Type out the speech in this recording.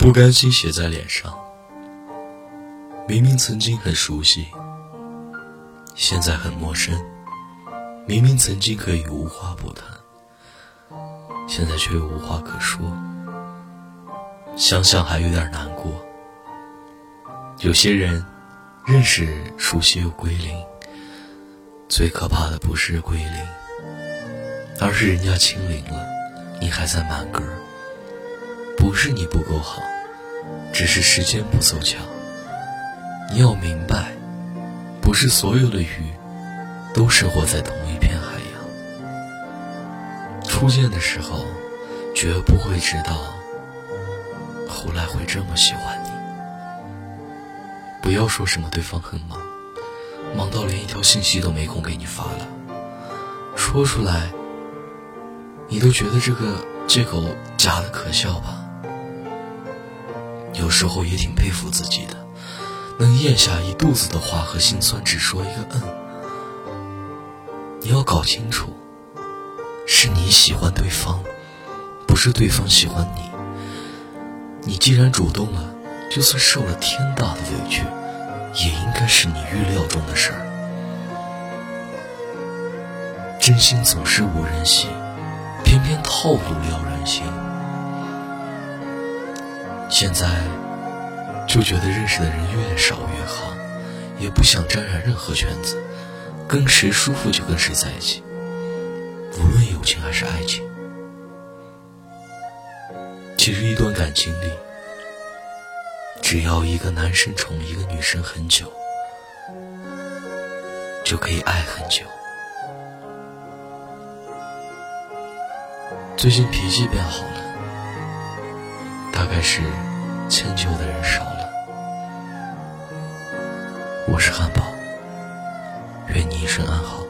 不甘心写在脸上。明明曾经很熟悉，现在很陌生；明明曾经可以无话不谈，现在却又无话可说。想想还有点难过。有些人认识、熟悉又归零，最可怕的不是归零，而是人家清零了，你还在满格。不是你不够好，只是时间不凑巧。你要明白，不是所有的鱼都生活在同一片海洋。初见的时候，绝不会知道，后来会这么喜欢你。不要说什么对方很忙，忙到连一条信息都没空给你发了。说出来，你都觉得这个借口假的可笑吧？有时候也挺佩服自己的。能咽下一肚子的话和心酸，只说一个嗯。你要搞清楚，是你喜欢对方，不是对方喜欢你。你既然主动了，就算受了天大的委屈，也应该是你预料中的事儿。真心总是无人惜，偏偏套路撩人心。现在。就觉得认识的人越少越好，也不想沾染任何圈子，跟谁舒服就跟谁在一起，无论友情还是爱情。其实一段感情里，只要一个男生宠一个女生很久，就可以爱很久。最近脾气变好，大概是迁就的人少了。我是汉堡，愿你一生安好。